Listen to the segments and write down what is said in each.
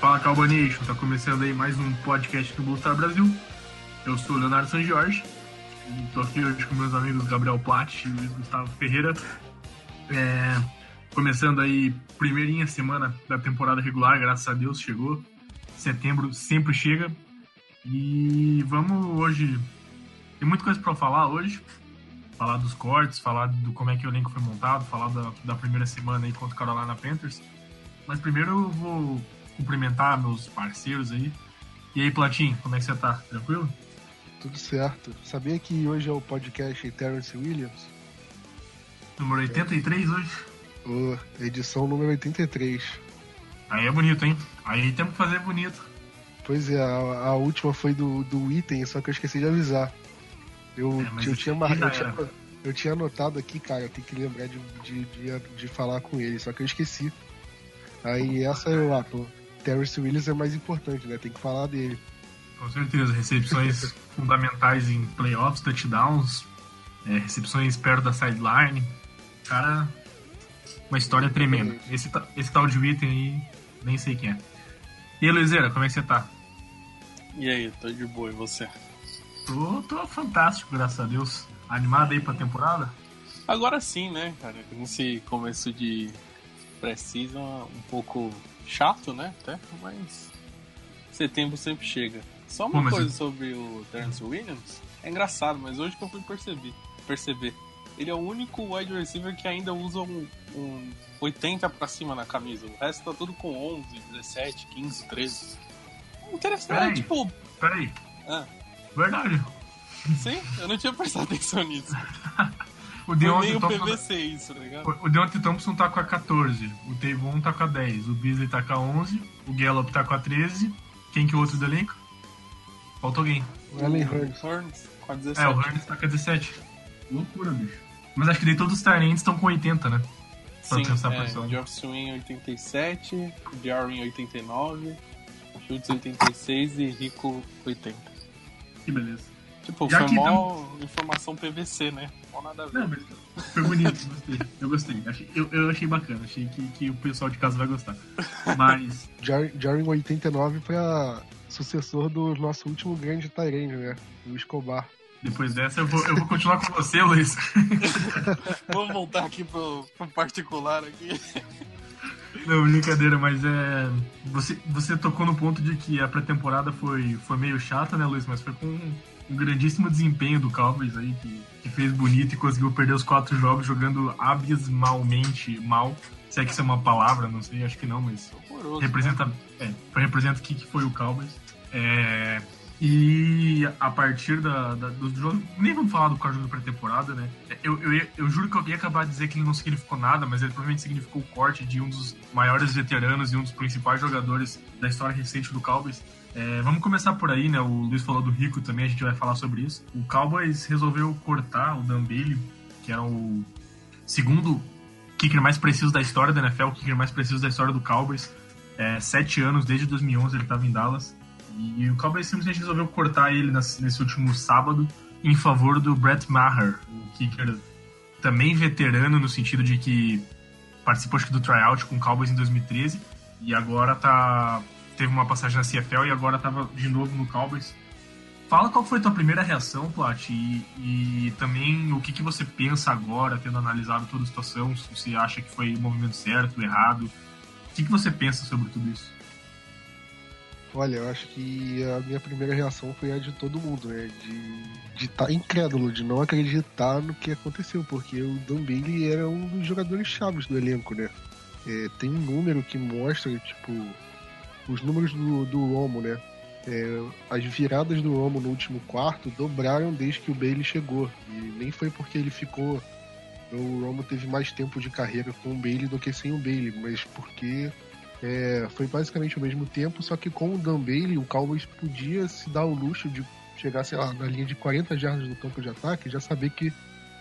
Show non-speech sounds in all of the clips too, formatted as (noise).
Fala Cowboy Nation, tá começando aí mais um podcast do Bolstar Brasil. Eu sou o Leonardo San Jorge e tô aqui hoje com meus amigos Gabriel Platt e Luiz Gustavo Ferreira. É, começando aí, primeirinha semana da temporada regular, graças a Deus chegou. Setembro sempre chega. E vamos hoje. Tem muita coisa para falar hoje. Falar dos cortes, falar do como é que o elenco foi montado, falar da, da primeira semana aí contra o Carolina Panthers. Mas primeiro eu vou cumprimentar meus parceiros aí. E aí, Platinho, como é que você tá? Tranquilo? Tudo certo. Sabia que hoje é o podcast Terrence Williams? Número 83 hoje? Oh, edição número 83. Aí é bonito, hein? Aí temos que fazer bonito. Pois é, a, a última foi do, do item, só que eu esqueci de avisar. Eu, É, eu, tinha, mar... eu, tinha, eu tinha anotado aqui, cara, eu tenho que lembrar de, de, de, de falar com ele, só que eu esqueci. Aí essa eu, ah, pô, Terrence Williams é mais importante, né? Tem que falar dele. Com certeza. Recepções (laughs) fundamentais em playoffs, touchdowns, é, recepções perto da sideline. Cara, uma história tremenda. Esse, esse tal de item aí, nem sei quem é. E aí, Luizeira, como é que você tá? E aí, tô de boa, e você? Tô, tô fantástico, graças a Deus. Animado aí pra temporada? Agora sim, né, cara? Nesse começo de pré-season um pouco chato, né? Até, mas setembro sempre chega. Só uma coisa sobre o Terence Williams. É engraçado, mas hoje que eu fui perceber, perceber. Ele é o único wide receiver que ainda usa um, um 80 pra cima na camisa. O resto tá tudo com 11, 17, 15, 13. Interessante, Peraí. é, tipo... Peraí. Ah, Verdade. sim, eu não tinha prestado (laughs) atenção nisso. (laughs) O Foi Deontay meio Thompson, PVC isso, tá ligado? o Deontay Thompson tá com a 14, o Tavon tá com a 10, o Beasley tá com a 11, o Gallup tá com a 13. Quem que é o outro do elenco? Falta alguém. O Allen Hurns. Com a 17. É, o Hurns tá com a 17. Loucura, bicho. Mas acho que daí todos os Tyrants estão com 80, né? Pra Sim, alcançar a é, posição. Geoff Swing 87, Jarwin 89, Schultz 86 e Rico 80. Que beleza. Tipo, Já foi que mó informação PVC, né? Mó nada a ver. Não, mas foi bonito, gostei. Eu gostei. Achei- eu, eu achei bacana, achei que, que o pessoal de casa vai gostar. Mas, (laughs) Jar- Jarwin 89 foi a sucessor do nosso último grande Tyrande, né? O Escobar. depois dessa, eu vou, eu vou continuar com você, Luiz. (laughs) Vamos voltar aqui pro, pro particular aqui. Não, brincadeira, mas é. Você, você tocou no ponto de que a pré-temporada foi, foi meio chata, né, Luiz? Mas foi com um, grandíssimo desempenho do Cowboys aí, que, que fez bonito e conseguiu perder os quatro jogos jogando abismalmente mal. Se é que isso é uma palavra, não sei, acho que não, mas Horroroso. representa, é, representa o que, que foi o Cowboys. É, e a partir da, da, do jogo, nem vamos falar do código da pré-temporada, né? Eu, eu, eu juro que eu ia acabar de dizer que ele não significou nada, mas ele provavelmente significou o corte de um dos maiores veteranos e um dos principais jogadores da história recente do Cowboys. É, vamos começar por aí, né? O Luiz falou do Rico também, a gente vai falar sobre isso. O Cowboys resolveu cortar o Dan Bailey, que era o segundo kicker mais preciso da história da NFL, o kicker mais preciso da história do Cowboys. É, sete anos, desde 2011 ele estava em Dallas. E o Cowboys simplesmente resolveu cortar ele nesse último sábado em favor do Brett Maher, o kicker também veterano no sentido de que participou acho que do tryout com o Cowboys em 2013 e agora tá teve uma passagem na CFL e agora tava de novo no Cowboys. fala qual foi a tua primeira reação, Plat, e, e também o que, que você pensa agora, tendo analisado toda a situação, se você acha que foi o movimento certo, errado. O que, que você pensa sobre tudo isso? Olha, eu acho que a minha primeira reação foi a de todo mundo, né? De estar tá incrédulo, de não acreditar no que aconteceu, porque o Dan Bailey era um dos jogadores chaves do elenco, né? É, tem um número que mostra, tipo, os números do, do Romo, né? É, as viradas do Romo no último quarto dobraram desde que o Bailey chegou. E nem foi porque ele ficou. O Romo teve mais tempo de carreira com o Bailey do que sem o Bailey, mas porque é, foi basicamente o mesmo tempo, só que com o Dan Bailey, o Cowboys podia se dar o luxo de chegar, sei lá, na linha de 40 jardas do campo de ataque já saber que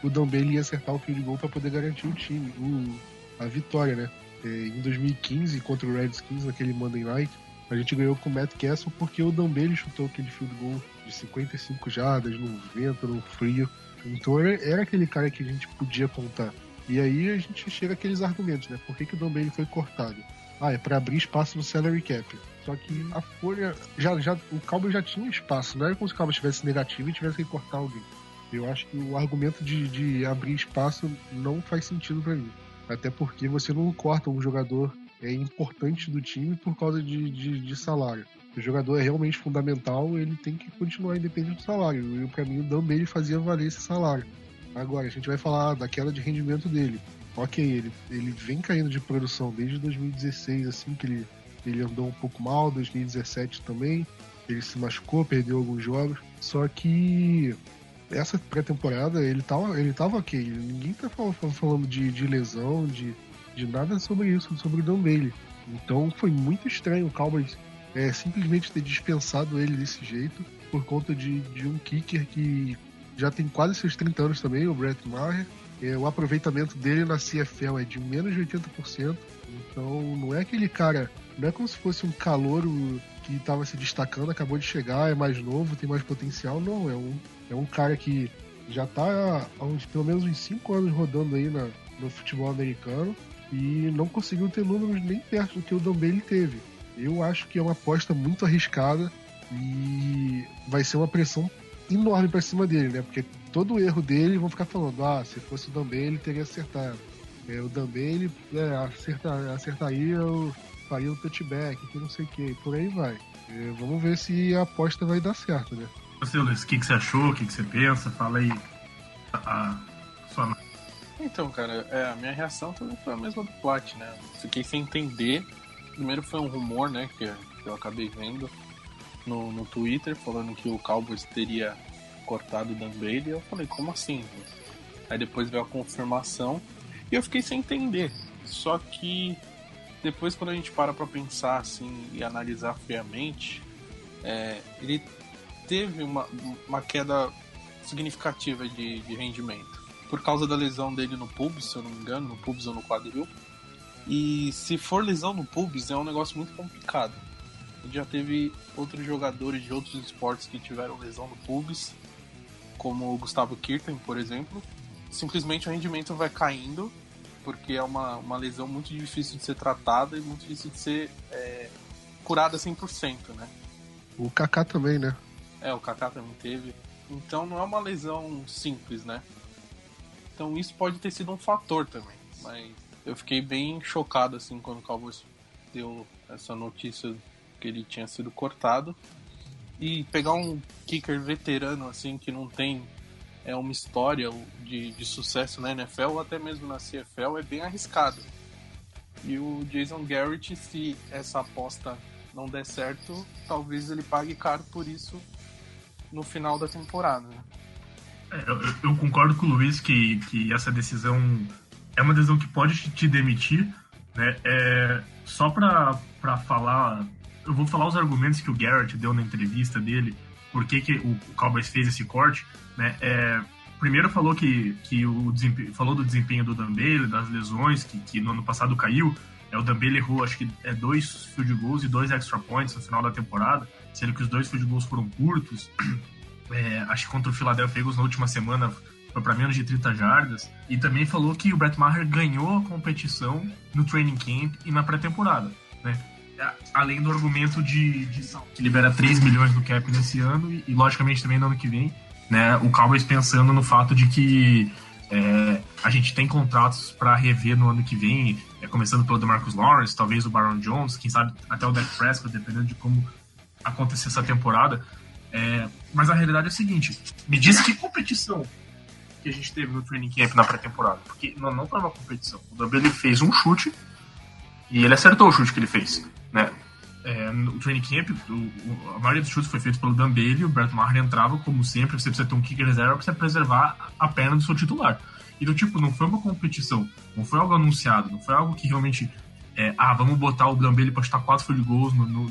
o Dan Bailey ia acertar o field goal para poder garantir o time, o, a vitória, né? É, em 2015, contra o Redskins, naquele Monday Night, a gente ganhou com o Matt Castle porque o Dan Bailey chutou aquele field goal de 55 jardas, no vento, no frio. Então era, aquele cara que a gente podia contar. E aí a gente chega aqueles argumentos, né? Por que, que o Dan Bailey foi cortado? Ah, é para abrir espaço no salary cap. Só que a folha. Já, já, o Cowboy já tinha espaço, não era como se o Cowboy tivesse negativo e tivesse que cortar alguém. Eu acho que o argumento de, de abrir espaço não faz sentido para mim. Até porque você não corta um jogador é, importante do time por causa de, de, de salário. O jogador é realmente fundamental, ele tem que continuar independente do salário. E o Dan Bailey fazia valer esse salário. Agora, a gente vai falar da queda de rendimento dele ok, ele, ele vem caindo de produção desde 2016, assim, que ele, ele andou um pouco mal, 2017 também, ele se machucou, perdeu alguns jogos, só que essa pré-temporada ele tava, ele tava ok, ninguém tá falando de, de lesão, de, de nada sobre isso, sobre o Dan Bailey. Então foi muito estranho o Cowboys é, simplesmente ter dispensado ele desse jeito por conta de, de um kicker que já tem quase seus 30 anos também, o Brett Maher, é, o aproveitamento dele na CFL é de menos de 80%. Então não é aquele cara, não é como se fosse um calouro que estava se destacando, acabou de chegar, é mais novo, tem mais potencial. Não, é um, é um cara que já está há uns, pelo menos uns 5 anos rodando aí na, no futebol americano e não conseguiu ter números nem perto do que o Bailey teve. Eu acho que é uma aposta muito arriscada e vai ser uma pressão enorme para cima dele, né? Porque todo o erro dele vão ficar falando, ah, se fosse o Dambé ele teria acertado. É, o Dambé ele é, acerta, acertaria, eu faria o touchback, que não sei o que, por aí vai. É, vamos ver se a aposta vai dar certo, né? Você, Luiz, o que, que você achou, o que, que você pensa? Fala aí a, a sua então, cara, é, a minha reação também foi a mesma do Plat, né? Fiquei sem entender. Primeiro foi um rumor, né, que, que eu acabei vendo no, no Twitter, falando que o Cowboys teria cortado o Dan Bailey. Eu falei, como assim? Aí depois veio a confirmação e eu fiquei sem entender. Só que depois quando a gente para pra pensar assim e analisar friamente, é, ele teve uma, uma queda significativa de, de rendimento. Por causa da lesão dele no pubis, se eu não me engano, no pubis ou no quadril. E se for lesão no pubis, é um negócio muito complicado. Já teve outros jogadores de outros esportes que tiveram lesão no pubis como o Gustavo Kirten, por exemplo, simplesmente o rendimento vai caindo, porque é uma, uma lesão muito difícil de ser tratada e muito difícil de ser é, curada 100%, né? O Kaká também, né? É, o Kaká também teve. Então não é uma lesão simples, né? Então isso pode ter sido um fator também. Mas eu fiquei bem chocado assim quando o Cowboys deu essa notícia que ele tinha sido cortado e pegar um kicker veterano assim que não tem é uma história de, de sucesso na NFL ou até mesmo na CFL é bem arriscado. E o Jason Garrett, se essa aposta não der certo, talvez ele pague caro por isso no final da temporada. É, eu, eu, concordo com o Luiz que, que essa decisão é uma decisão que pode te demitir. Né? É, só para falar eu vou falar os argumentos que o Garrett deu na entrevista dele, por que, que o, o Cowboys fez esse corte, né? É, primeiro falou que, que o falou do desempenho do Dan Bailey, das lesões, que, que no ano passado caiu. É, o Dan Bailey errou, acho que é dois field goals e dois extra points no final da temporada, sendo que os dois field goals foram curtos. (clears throat) É, acho que contra o Philadelphia Eagles na última semana foi para menos de 30 jardas. E também falou que o Brett Maher ganhou a competição no training camp e na pré-temporada. Né? além do argumento de, de que libera 3 milhões do cap nesse ano e, e, logicamente também no ano que vem, né, o Cowboys pensando no fato de que é, a gente tem contratos para rever no ano que vem, é, começando pelo DeMarcus Lawrence, talvez o Baron Jones, quem sabe até o Dak Prescott, dependendo de como acontecer essa temporada. É, mas a realidade é a seguinte: me diz que competição que a gente teve no training camp na pré-temporada, porque não, não foi uma competição. O ele fez um chute e ele acertou o chute que ele fez, né? É, no training camp, o, o, a maioria dos chutes foi feito pelo Dan Bailey, o Brett Maher entrava, como sempre, você precisa ter um kicker reserva para preservar a perna do seu titular. Então, tipo, não foi uma competição, não foi algo anunciado, não foi algo que realmente, é, ah, vamos botar o Dan Bailey para chutar quatro field goals no, no,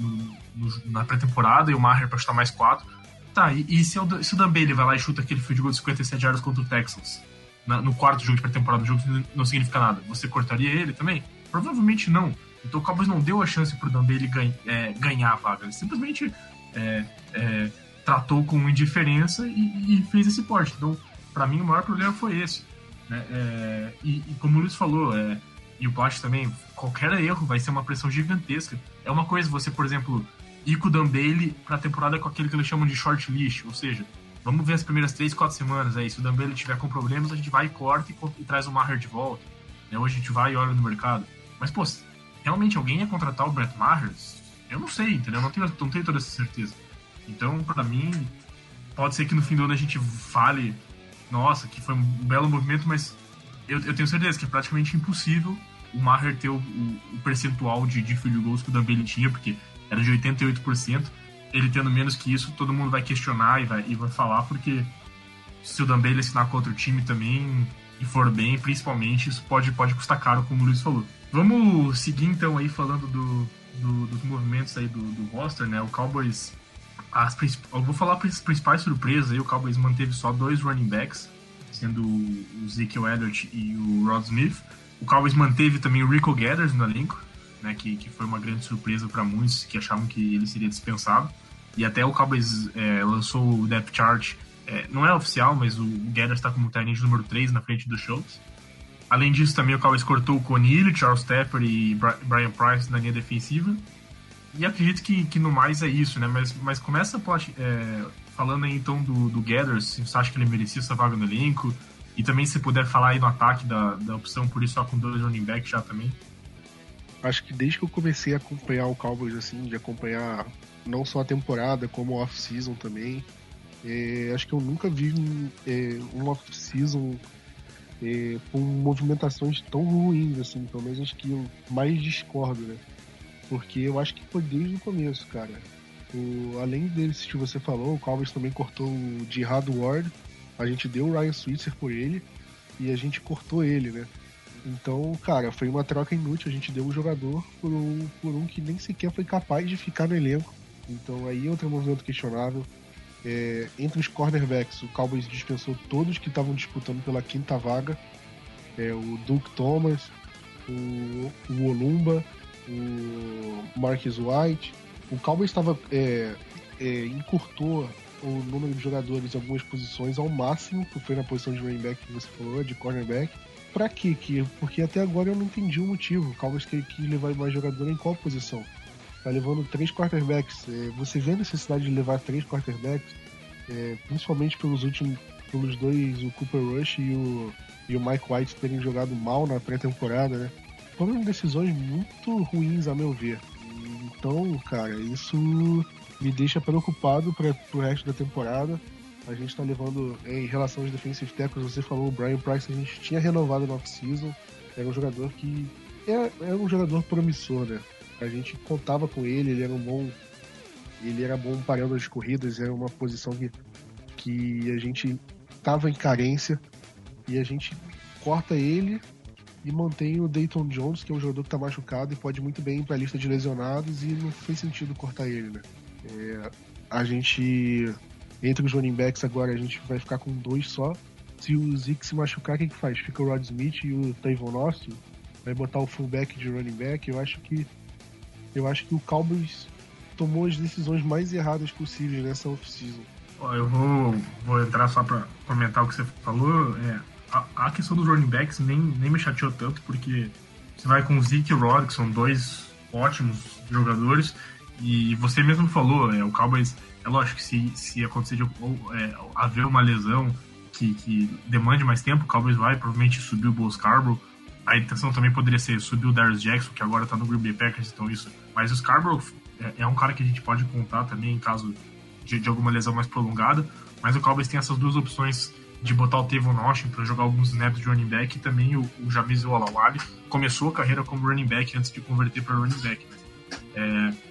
no, na pré-temporada e o Maher para chutar mais quatro. Tá, e, e se, o, se o vai lá e chuta aquele field goal de 57 yardas contra o Texans, na, no quarto jogo de pré-temporada, o jogo não significa nada, você cortaria ele também? Provavelmente não. Então o Cowboys não deu a chance pro Dan Bailey ganha, é, ganhar a vaga. Ele simplesmente é, é, tratou com indiferença e, e, fez esse porte. Então, para mim, o maior problema foi esse. Né? É, e, e, como o Luiz falou, é, e o Plat também, qualquer erro vai ser uma pressão gigantesca. É uma coisa você, por exemplo, ir com o Dan Bailey pra temporada com aquele que eles chamam de short list, ou seja, vamos ver as primeiras 3, 4 semanas aí. Se o Dan Bailey tiver com problemas, a gente vai e corta e, e traz o Maher de volta. Né? Hoje a gente vai e olha no mercado. Mas, pô, realmente alguém ia contratar o Brett Maher? Eu não sei, entendeu? Não tenho, não tenho toda essa certeza. Então, para mim, pode ser que no fim do ano a gente fale, nossa, que foi um belo movimento, mas eu, eu tenho certeza que é praticamente impossível o Maher ter o, o, o percentual de, de field goals que o Dambele tinha, porque era de 88%. Ele tendo menos que isso, todo mundo vai questionar e vai, e vai falar, porque se o Dambele assinar com outro time também e for bem, principalmente, isso pode, pode custar caro, como o Luiz falou. Vamos seguir então aí falando do, do, dos movimentos aí do, do roster, né? O Cowboys. As, eu vou falar as principais surpresas aí. O Cowboys manteve só dois running backs, sendo o Ezekiel Elliott e o Rod Smith. O Cowboys manteve também o Rico Gathers no elenco, né? Que, que foi uma grande surpresa para muitos que achavam que ele seria dispensado. E até o Cowboys é, lançou o depth chart. É, não é oficial, mas o Gathers está como tight número 3 na frente dos shows. Além disso, também o Cowboys cortou o Conilho, Charles Tepper e Brian Price na linha defensiva. E acredito que, que no mais é isso, né? Mas, mas começa é, falando aí então do, do Gathers, se você acha que ele merecia essa vaga no elenco. E também se puder falar aí no ataque da, da opção por isso só com dois running backs já também. Acho que desde que eu comecei a acompanhar o Cowboys, assim, de acompanhar não só a temporada, como o off-season também, é, acho que eu nunca vi um, é, um off-season é, com movimentações tão ruins, assim, pelo menos acho que eu mais discordo, né? Porque eu acho que foi desde o começo, cara. O, além desse que você falou, o Cowboys também cortou o Jihad Ward, a gente deu o Ryan Switzer por ele e a gente cortou ele, né? Então, cara, foi uma troca inútil. A gente deu um jogador por um, por um que nem sequer foi capaz de ficar no elenco. Então, aí é outro movimento questionável. É, entre os cornerbacks, o Cowboys dispensou todos que estavam disputando pela quinta vaga. É, o Duke Thomas, o, o Olumba, o Marcus White. O Cowboys estava é, é, encurtou o número de jogadores em algumas posições ao máximo, que foi na posição de running back que você falou, de cornerback. Pra quê? Porque até agora eu não entendi o motivo. O Cowboys quer levar mais jogador em qual posição? tá levando três quarterbacks. É, você vê a necessidade de levar três quarterbacks, é, principalmente pelos últimos, pelos dois, o Cooper Rush e o, e o Mike White terem jogado mal na pré-temporada, né? Foram decisões muito ruins, a meu ver. Então, cara, isso me deixa preocupado para o resto da temporada. A gente está levando, em relação aos defensive tackles, você falou, o Brian Price, a gente tinha renovado no off-season. Era um jogador que. Era, era um jogador promissor, né? A gente contava com ele, ele era um bom. Ele era bom parando as corridas, era uma posição que, que a gente estava em carência e a gente corta ele e mantém o Dayton Jones, que é um jogador que está machucado e pode muito bem para a lista de lesionados e não fez sentido cortar ele, né? É, a gente entre os running backs agora a gente vai ficar com dois só. Se o Zeke se machucar, o que, que faz? Fica o Rod Smith e o Tavon Austin. Vai botar o fullback de running back. Eu acho que eu acho que o Cowboys tomou as decisões mais erradas possíveis nessa off-season. Eu vou, vou entrar só para comentar o que você falou. É, a, questão dos running backs nem, nem me chateou tanto, porque você vai com o Zeke e o Rod, que são dois ótimos jogadores. E você mesmo falou, é, o Cowboys, é lógico que se, se acontecer de ou, é, haver uma lesão que, que demande mais tempo, o Cowboys vai provavelmente subir o Bulls Scarborough. A intenção também poderia ser subir o Darius Jackson, que agora tá no Green Bay Packers, então isso. Mas o Scarborough é, é um cara que a gente pode contar também em caso de, de alguma lesão mais prolongada. Mas o Cowboys tem essas duas opções de botar o Tevon Austin para jogar alguns snaps de running back e também o, o Jamiz Olawale começou a carreira como running back antes de converter para running back. Né? É,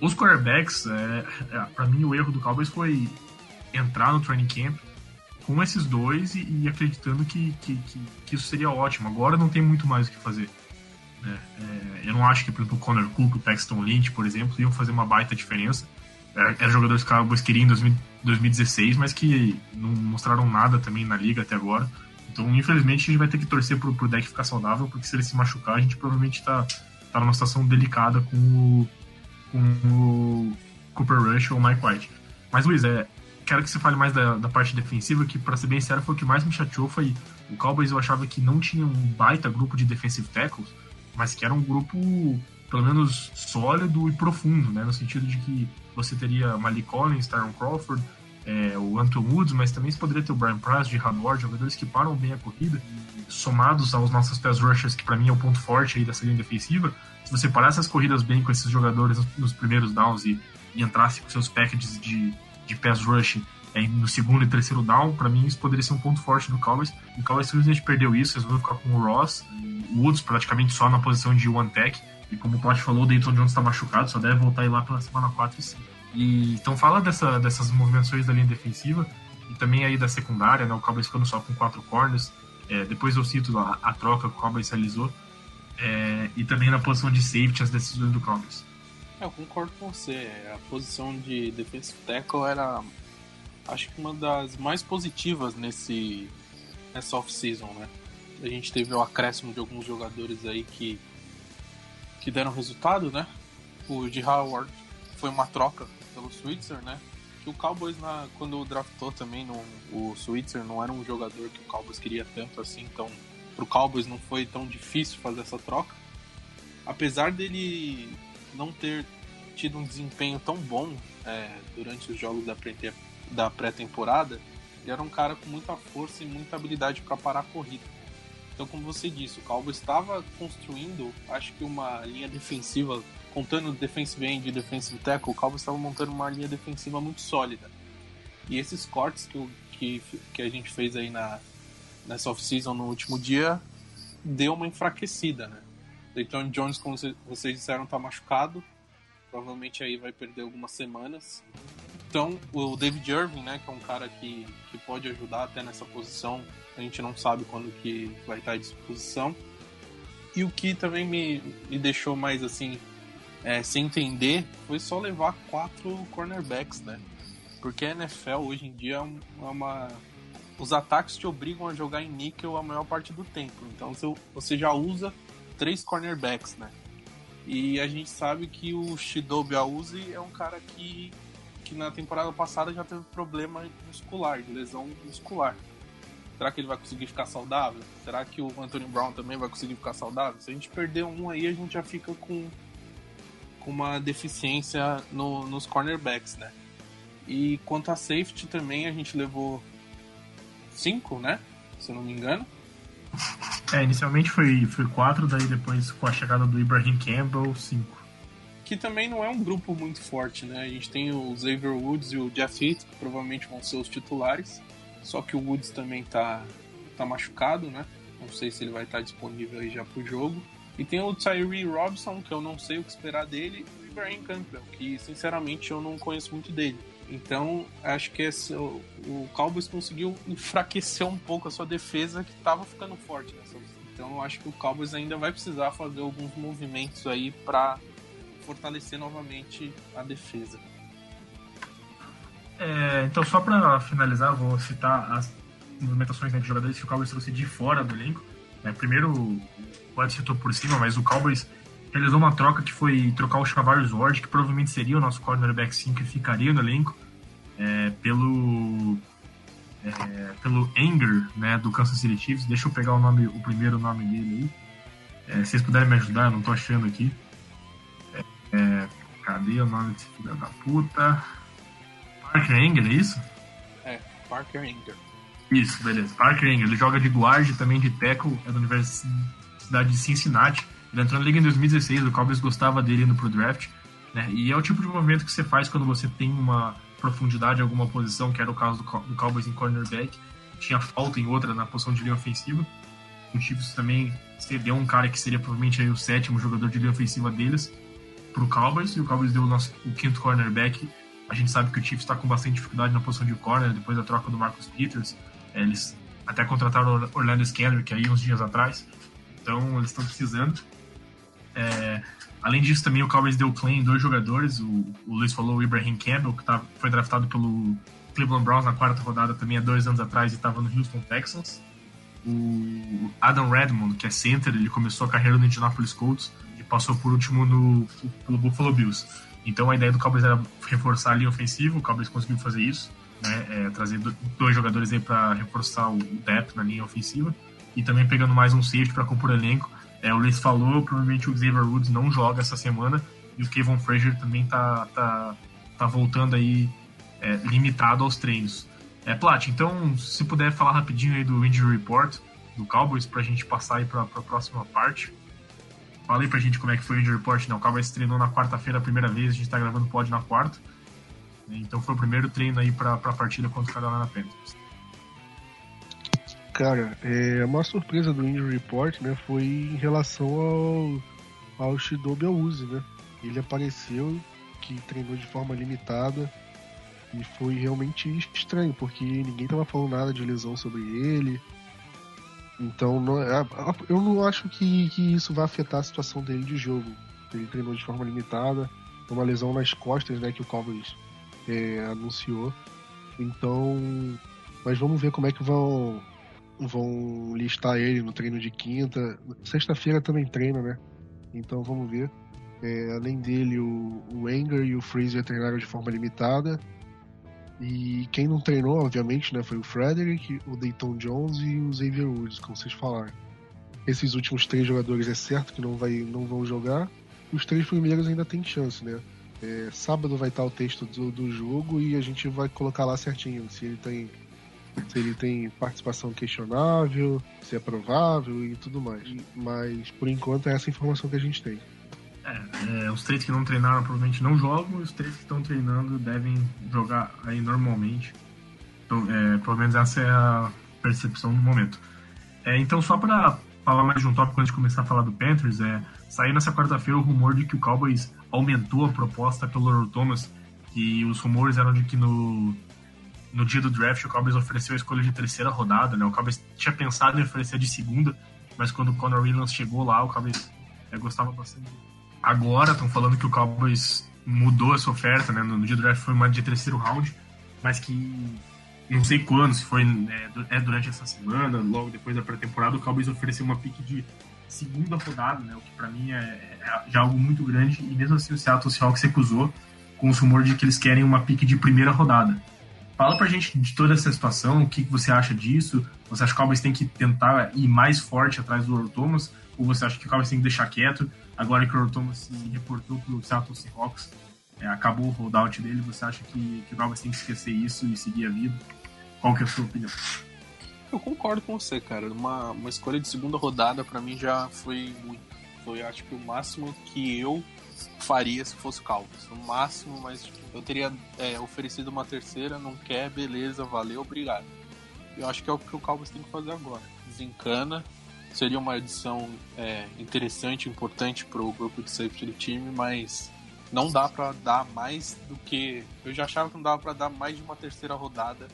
os quarterbacks, é, é, para mim o erro do Cowboys foi entrar no training camp com esses dois e, e acreditando que, que, que, que, isso seria ótimo. Agora não tem muito mais o que fazer. Né? É, eu não acho que, por exemplo, o Connor Cook, o Paxton Lynch, por exemplo, iam fazer uma baita diferença. Eram jogadores que o Cowboys queriam em 2000, 2016, mas que não mostraram nada também na liga até agora. Então, infelizmente, a gente vai ter que torcer pro, pro deck ficar saudável, porque se ele se machucar, a gente provavelmente tá, tá numa situação delicada com o, com o Cooper Rush ou o Mike White. Mas, Luiz, é, quero que você fale mais da, da parte defensiva, que, para ser bem sério, foi o que mais me chateou. Foi o Cowboys, eu achava que não tinha um baita grupo de defensive tackles, mas que era um grupo, pelo menos, sólido e profundo, né? No sentido de que você teria Malik Collins, Tyron Crawford, é, o Anton Woods, mas também você poderia ter o Brian Price, de Ward, jogadores que param bem a corrida, somados aos nossos pass rushers, que para mim é o ponto forte aí dessa linha defensiva. Se você parasse as corridas bem com esses jogadores nos primeiros downs e, e entrasse com seus packages de, de pass rush é, no segundo e terceiro down, para mim isso poderia ser um ponto forte do Cowboys. O Cowboys simplesmente perdeu isso, resolveu ficar com o Ross, o Woods praticamente só na posição de one tech, e como o Plot falou, o Dayton Jones está machucado, só deve voltar aí lá pela semana 4 e 5. E, então fala dessa, dessas movimentações da linha defensiva e também aí da secundária, né? O Cowboys ficando só com quatro corners. É, depois eu cito a, a, troca que o Cowboys realizou. É, e também na posição de safety, as decisões do Cowboys. É, eu concordo com você. A posição de defensive tackle era, acho que uma das mais positivas nesse nessa off-season, né? A gente teve o acréscimo de alguns jogadores aí que que deram resultado, né? O de Howard foi uma troca pelo Switzer, né? Que o Cowboys, na, quando draftou também, no, o Switzer não era um jogador que o Cowboys queria tanto assim, então pro Cowboys não foi tão difícil fazer essa troca. Apesar dele não ter tido um desempenho tão bom é, durante os jogos da pré-temporada, ele era um cara com muita força e muita habilidade para parar a corrida. Então, como você disse, o Cowboys estava construindo, acho que uma linha defensiva contando defensive end e defensive tackle, o Cowboys estava montando uma linha defensiva muito sólida. E esses cortes que, que, que a gente fez aí na, nessa off-season no último dia deu uma enfraquecida, né? Dayton Jones, como vocês disseram, está machucado. Provavelmente aí vai perder algumas semanas. Então, o David Irving, né, que é um cara que, que pode ajudar até nessa posição, a gente não sabe quando que vai estar à disposição. E o que também me, me deixou mais assim é, sem entender foi só levar quatro cornerbacks, né? Porque a NFL hoje em dia é uma. Os ataques te obrigam a jogar em níquel a maior parte do tempo. Então você já usa três cornerbacks, né? E a gente sabe que o Shidobi Auzi é um cara que, que na temporada passada já teve problema muscular, de lesão muscular. Será que ele vai conseguir ficar saudável? Será que o Anthony Brown também vai conseguir ficar saudável? Se a gente perder um aí, a gente já fica com uma deficiência no, nos cornerbacks, né? E quanto a safety também, a gente levou cinco, né? Se eu não me engano. É, inicialmente foi, foi quatro, daí depois com a chegada do Ibrahim Campbell, cinco. Que também não é um grupo muito forte, né? A gente tem o Xavier Woods e o Jeff Heath, que provavelmente vão ser os titulares. Só que o Woods também tá, tá machucado, né? Não sei se ele vai estar disponível aí já pro jogo. E tem o Tyree Robson, que eu não sei o que esperar dele, e o Brian Campbell, que sinceramente eu não conheço muito dele. Então, acho que esse, o, o Cowboys conseguiu enfraquecer um pouco a sua defesa, que estava ficando forte nessa Então, acho que o Cowboys ainda vai precisar fazer alguns movimentos aí para fortalecer novamente a defesa. É, então, só para finalizar, vou citar as movimentações né, de jogadores que o Cowboys trouxe de fora do elenco. É, primeiro, o Ed citou por cima, mas o Cowboys realizou uma troca que foi trocar o Chavarius Ward, que provavelmente seria o nosso cornerback 5 que ficaria no elenco, é, pelo é, pelo Anger, né, do Kansas City Chiefs. Deixa eu pegar o nome, o primeiro nome dele aí. É, se vocês puderem me ajudar, eu não tô achando aqui. É, cadê o nome desse filho da puta? Parker Engel, é isso? É, Parker Engel. Isso, beleza. Parker Engel, ele joga de guarda também de tackle, é da Universidade de Cincinnati. Ele entrou na liga em 2016, o Cowboys gostava dele indo pro draft. Né? E é o tipo de movimento que você faz quando você tem uma profundidade em alguma posição, que era o caso do, do Cowboys em cornerback. Tinha falta em outra na posição de linha ofensiva. O Chiefs também cedeu um cara que seria provavelmente aí o sétimo jogador de linha ofensiva deles pro Cowboys, e o Cowboys deu o, nosso, o quinto cornerback. A gente sabe que o Chiefs está com bastante dificuldade na posição de corner depois da troca do Marcus Peters. É, eles até contrataram Orlando Scanner, que aí uns dias atrás. Então eles estão precisando. É, além disso, também o Cowboys deu claim em dois jogadores. O, o Luiz falou o Ibrahim Campbell, que tá, foi draftado pelo Cleveland Browns na quarta rodada também há dois anos atrás e estava no Houston Texans. O Adam Redmond, que é center, ele começou a carreira no Indianapolis Colts e passou por último no, pelo Buffalo Bills. Então a ideia do Cowboys era reforçar a linha ofensiva, o Cowboys conseguiu fazer isso, né, é, trazer dois jogadores aí para reforçar o depth na linha ofensiva e também pegando mais um safety para compor elenco. É, o Luiz falou, provavelmente o Xavier Woods não joga essa semana e o Kevin Frazier também tá, tá, tá voltando aí é, limitado aos treinos. É, Plat, então, se puder falar rapidinho aí do Injury Report do Cowboys pra gente passar aí pra, pra próxima parte. Fala aí pra gente como é que foi o Injury Report. Né? o Cowboys treinou na quarta-feira a primeira vez, a gente tá gravando o pod na quarta. Então foi o primeiro treino aí pra, pra partida contra o Carolina Panthers. Cara, é, uma surpresa do Injury Report, né, foi em relação ao, ao Shidobi Awuzi, né? Ele apareceu que treinou de forma limitada, e foi realmente estranho, porque ninguém tava falando nada de lesão sobre ele. Então, não, é, eu não acho que, que isso vai afetar a situação dele de jogo. Ele treinou de forma limitada, uma lesão nas costas, né, que o Cowboys é, anunciou. Então, mas vamos ver como é que vão vão listar ele no treino de quinta. Sexta-feira também treina, né? Então vamos ver. É, além dele, o, o e o Fraser treinaram de forma limitada. E quem não treinou, obviamente, né, foi o Frederick, o Dayton Jones e o Xavier Woods, como vocês falaram. Esses últimos três jogadores é certo que não, vai, não vão jogar. Os três primeiros ainda tem chance, né? É, sábado vai estar o texto do, do jogo e a gente vai colocar lá certinho se ele tem se ele tem participação questionável, se é provável e tudo mais. Mas por enquanto é essa informação que a gente tem. É, é, os três que não treinaram provavelmente não jogam, e os três que estão treinando devem jogar aí normalmente. Então, é, pelo menos essa é a percepção no momento. É, então, só para falar mais de um tópico antes de começar a falar do Panthers, é, saiu nessa quarta-feira o rumor de que o Cowboys aumentou a proposta pelo Earl Thomas, e os rumores eram de que no, no dia do draft o Cowboys ofereceu a escolha de terceira rodada, né? O Cowboys tinha pensado em oferecer de segunda, mas quando o Conor Williams chegou lá, o Cowboys é, gostava bastante Agora estão falando que o Cowboys mudou essa oferta, né? No dia do draft foi uma de terceiro round, mas que não sei quando, se foi é, é durante essa semana, logo depois da pré-temporada, o Cowboys ofereceu uma pique de segunda rodada, né? O que para mim é, é, já algo muito grande, e mesmo assim o Seattle Seahawks recusou com o rumor de que eles querem uma pique de primeira rodada. Fala pra gente de toda essa situação, o que, você acha disso? Você acha que o Cowboys tem que tentar ir mais forte atrás do Thomas? Ou você acha que o Cowboys tem que deixar quieto? Agora que o Earl Thomas se reportou pro Seattle Seahawks, é, acabou o holdout dele, você acha que, que o Cowboys tem que esquecer isso e seguir a vida? Qual que é a sua opinião? Eu concordo com você, cara. Uma, uma escolha de segunda rodada para mim já foi muito. Foi acho que o máximo que eu faria se fosse o Cowboys. O máximo, mas tipo, eu teria é, oferecido uma terceira, não quer, beleza, valeu, obrigado. Eu acho que é o que o Cowboys tem que fazer agora. Desencana, seria uma adição é, interessante, importante para o grupo de safety do time, mas não dá para dar mais do que. Eu já achava que não dava para dar mais de uma terceira rodada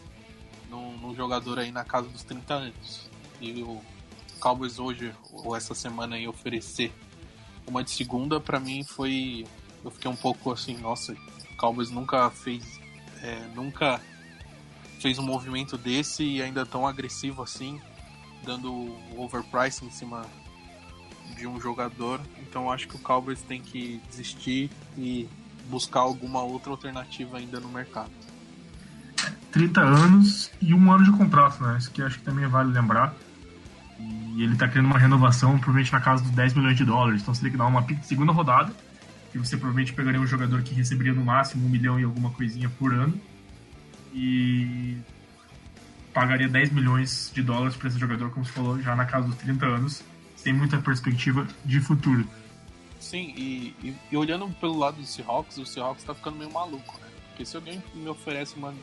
num, num, jogador aí na casa dos 30 anos. E o Cowboys hoje, ou essa semana aí, oferecer uma de segunda, para mim foi. Eu fiquei um pouco assim, nossa, o Cowboys nunca fez. É, nunca fez um movimento desse e ainda tão agressivo assim dando overprice em cima de um jogador. Então acho que o Cowboys tem que desistir e buscar alguma outra alternativa ainda no mercado. 30 anos e um ano de contrato, né? Isso que acho que também vale lembrar. E ele tá querendo uma renovação, provavelmente na casa dos 10 milhões de dólares. Então você tem que dar uma segunda rodada que você provavelmente pegaria um jogador que receberia no máximo um milhão e alguma coisinha por ano e pagaria 10 milhões de dólares para esse jogador, como você falou, já na casa dos 30 anos, sem muita perspectiva de futuro. Sim, e, e, e olhando pelo lado do Seahawks, o Seahawks tá ficando meio maluco, né? Porque se alguém me oferece uma,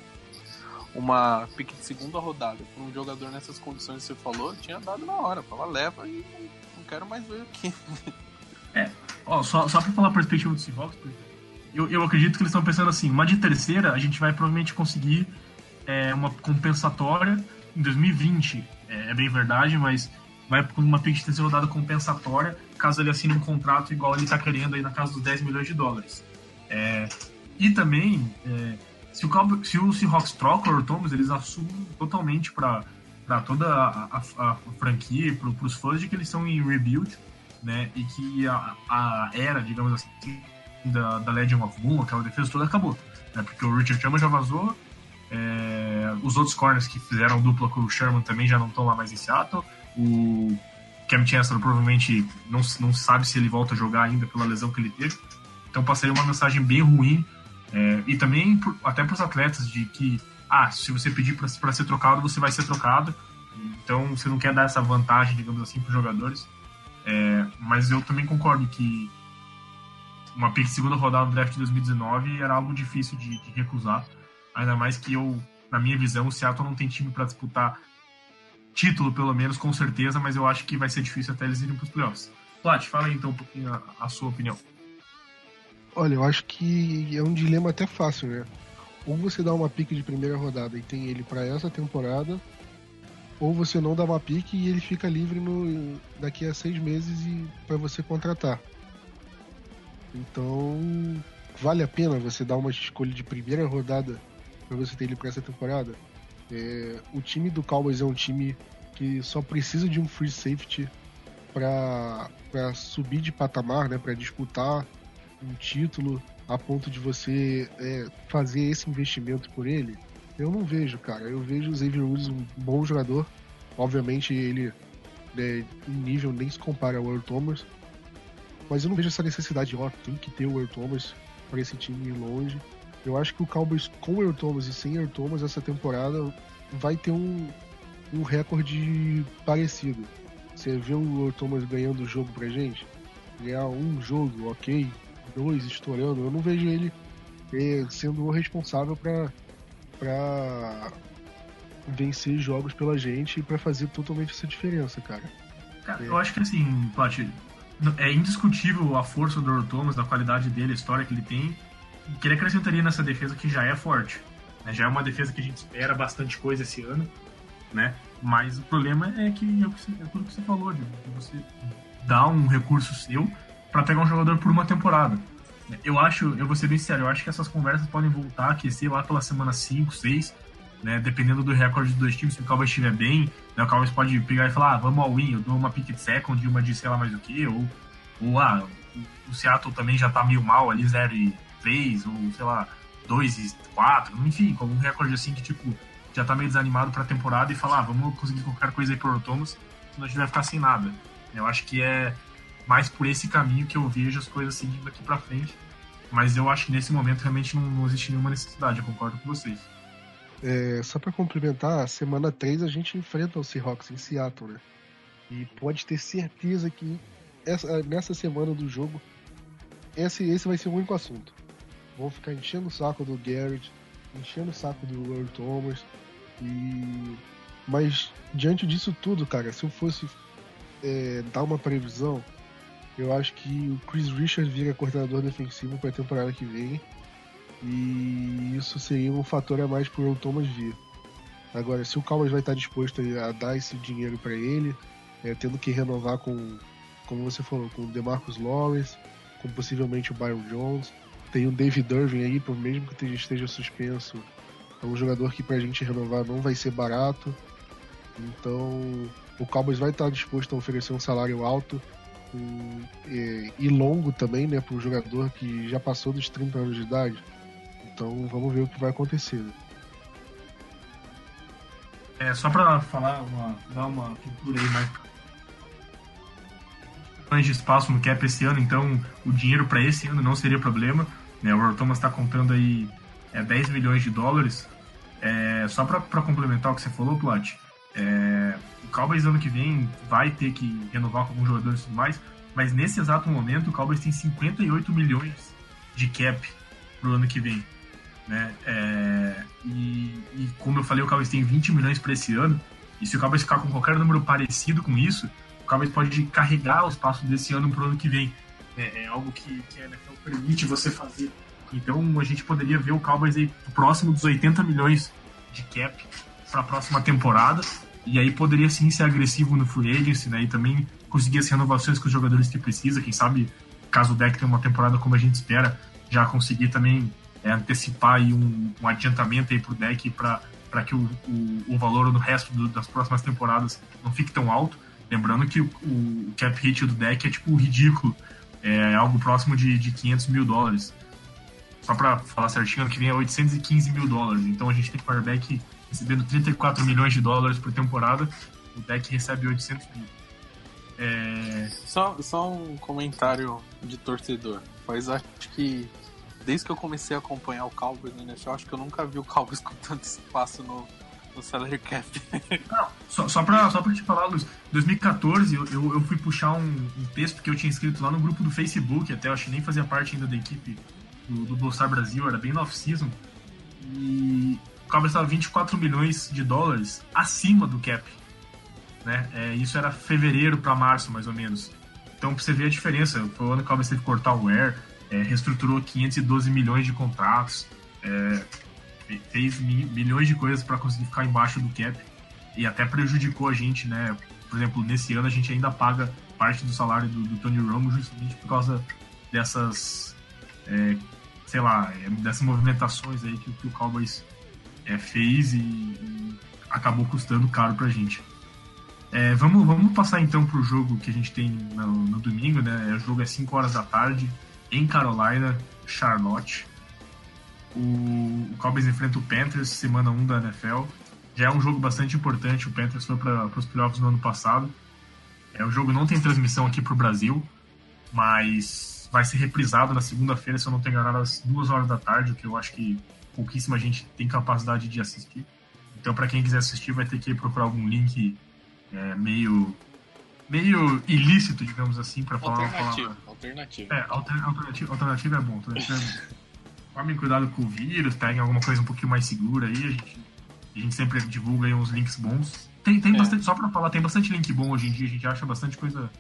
uma pick de segunda rodada para um jogador nessas condições que você falou, tinha dado na hora. Fala, leva e não, quero mais ver aqui. (laughs) É, ó, só, só pra falar a perspectiva do Seahawks, eu, eu acredito que eles estão pensando assim, uma de terceira a gente vai provavelmente conseguir é, uma compensatória em 2020. É, é, bem verdade, mas vai com uma pick de rodada compensatória caso ele assine um contrato igual ele está querendo aí na casa dos 10 milhões de dólares. É, e também, é, se, o, se o Seahawks troca o Thomas, eles assumem totalmente para toda a, a, a franquia, para os fãs de que eles estão em rebuild, né? E que a, a era, digamos assim, da, da Legend of Boom, aquela defesa toda acabou. Né? Porque o Richard Sherman já vazou, é, os outros corners que fizeram dupla com o Sherman também já não estão lá mais em Seattle. O Cam Chancellor provavelmente não, não sabe se ele volta a jogar ainda pela lesão que ele teve. Então passaria uma mensagem bem ruim. É, e também por, até para os atletas de que, ah, se você pedir para ser trocado, você vai ser trocado. Então você não quer dar essa vantagem, digamos assim, para os jogadores. É, mas eu também concordo que uma pick segunda rodada no draft de 2019 era algo difícil de, de recusar. Ainda mais que eu, na minha visão, o Seattle não tem time para disputar título, pelo menos, com certeza, mas eu acho que vai ser difícil até eles irem para os playoffs. Plat, fala aí então um pouquinho a, a, sua opinião. Olha, eu acho que é um dilema até fácil, né? Ou você dá uma pique de primeira rodada e tem ele para essa temporada, ou você não dá uma pique e ele fica livre no, daqui a seis meses e para você contratar. Então, vale a pena você dar uma escolha de primeira rodada para você ter ele para essa temporada? É, o time do Cowboys é um time que só precisa de um free safety para subir de patamar, né, para disputar um título a ponto de você é, fazer esse investimento por ele. Eu não vejo, cara. Eu vejo o Xavier Woods um bom jogador. Obviamente ele né, em nível nem se compara ao Earl Thomas, mas eu não vejo essa necessidade, ó, tem que ter o Earl Thomas para esse time ir longe. Eu acho que o Cowboys com o Earl Thomas e sem Earl Thomas essa temporada vai ter um, um recorde parecido. Você vê o Earl Thomas ganhando o jogo pra gente, ganhar um jogo, ok, dois estourando, eu não vejo ele é, sendo o responsável para para vencer jogos pela gente e para fazer totalmente essa diferença, cara. Cara, é. eu acho que assim, Plat, é indiscutível a força do Earl Thomas, da qualidade dele, a história que ele tem, que ele acrescentaria nessa defesa que já é forte. Né? Já é uma defesa que a gente espera bastante coisa esse ano, né? Mas o problema é que é, é tudo que você falou, de você dar um recurso seu para pegar um jogador por uma temporada. Eu acho, eu vou ser bem sério, eu acho que essas conversas podem voltar a aquecer lá pela semana 5, 6, né? Dependendo do recorde dos dois times, se o Cowboys estiver bem, né? o Cowboys pode pegar e falar, ah, vamos ao win, eu dou uma pick de second e uma de sei lá mais o que, ou, ou ah, o Seattle também já tá meio mal ali, 0 e 3, ou sei lá, 2 e 4, enfim, com algum recorde assim que tipo já tá meio desanimado pra temporada e falar, ah, vamos conseguir qualquer coisa aí pro Thomas, senão a gente vai ficar sem nada. Eu acho que é mais por esse caminho que eu vejo as coisas seguindo aqui pra frente. Mas eu acho que nesse momento realmente não, não existe nenhuma necessidade, eu concordo com vocês. É, só para complementar, semana 3 a gente enfrenta o Seahawks em Seattle, né? E pode ter certeza que essa, nessa semana do jogo, esse, esse vai ser o único assunto. Vão ficar enchendo o saco do Garrett, enchendo o saco do Earl Thomas. E... Mas diante disso tudo, cara, se eu fosse é, dar uma previsão, eu acho que o Chris Richards vira coordenador defensivo para a temporada que vem. E isso seria um fator a mais pro Thomas vir. Agora, se o Cowboys vai estar disposto a dar esse dinheiro para ele, é, tendo que renovar com, como você falou, com o DeMarcus Lawrence, com possivelmente o Byron Jones, tem o David Irving aí, por mesmo que esteja suspenso, é um jogador que pra gente renovar não vai ser barato. Então, o Cowboys vai estar disposto a oferecer um salário alto e, e, longo também, né, para um jogador que já passou dos 30 anos de idade. Então vamos ver o que vai acontecer. Né? É, só para falar, uma, dar uma pintura aí mais. De espaço no cap esse ano, então o dinheiro para esse ano não seria problema. Né? O Earl Thomas está contando aí é, 10 milhões de dólares. É, só para complementar o que você falou, Plat, é, o Cowboys ano que vem vai ter que renovar com alguns jogadores e tudo mais, mas nesse exato momento o Cowboys tem 58 milhões de cap pro ano que vem. Né? É, e, e, como eu falei, o Cowboys tem 20 milhões para esse ano, e se o Cowboys ficar com qualquer número parecido com isso, Cowboys pode carregar os passos desse ano pro ano que vem. É, é algo que, que a NFL permite você fazer. Então a gente poderia ver o Cowboys aí próximo dos 80 milhões de cap para a próxima temporada. E aí poderia sim ser agressivo no free agency, né? E também conseguir as renovações com os jogadores que precisa. Quem sabe, caso o deck tenha uma temporada como a gente espera, já conseguir também é, antecipar aí um, um adiantamento aí pro deck para que o, o, o, valor no resto do, das próximas temporadas não fique tão alto. Lembrando que o, cap hit do deck é tipo ridículo, é algo próximo de, de 500 mil dólares. Só para falar certinho, ano que vem é 815 mil dólares. Então a gente tem quarterback recebendo 34 milhões de dólares por temporada, o deck recebe 800 mil. É... Só, só um comentário de torcedor. Mas acho que desde que eu comecei a acompanhar o Cowboys no NFL, acho que eu nunca vi o Cowboys (laughs) com tanto espaço no, no salary cap. (laughs) Não, só, só, pra, só pra te falar, Luiz, 2014 eu, eu, eu fui puxar um, um, texto que eu tinha escrito lá no grupo do Facebook, até eu acho que nem fazia parte ainda da equipe do, do Blue Star Brasil, era bem no off-season. E o Cowboys estava 24 milhões de dólares acima do cap. Né? É, isso era fevereiro para março, mais ou menos. Então, pra você ver a diferença, foi o ano que o Cowboys teve que cortar o Air, é, reestruturou 512 milhões de contratos, é, fez mi milhões de coisas para conseguir ficar embaixo do cap e até prejudicou a gente, né? Por exemplo, nesse ano a gente ainda paga parte do salário do, do Tony Romo justamente por causa dessas, é, sei lá, é, dessas movimentações aí que, que o Cowboys é, fez e, e, acabou custando caro pra gente. É, vamos, vamos passar então pro jogo que a gente tem no, no domingo, né? O jogo é 5 horas da tarde em Carolina, Charlotte. O, o Cowboys enfrenta o Panthers, semana 1 da NFL. Já é um jogo bastante importante. O Panthers foi para os playoffs no ano passado. É, o jogo não tem transmissão aqui para o Brasil, mas vai ser reprisado na segunda-feira, se eu não tenho enganado, às duas horas da tarde, o que eu acho que pouquíssima gente tem capacidade de assistir. Então, para quem quiser assistir, vai ter que procurar algum link é, meio meio ilícito, digamos assim, para falar alternativo, alternativo. É, alter, alternativo, alternativo é bom. Alternativo é bom. Tomem cuidado com o vírus, peguem alguma coisa um pouquinho mais segura aí. A gente, a gente sempre divulga aí uns links bons. Tem, tem é. bastante, só para falar, tem bastante link bom hoje em dia, a gente acha bastante coisa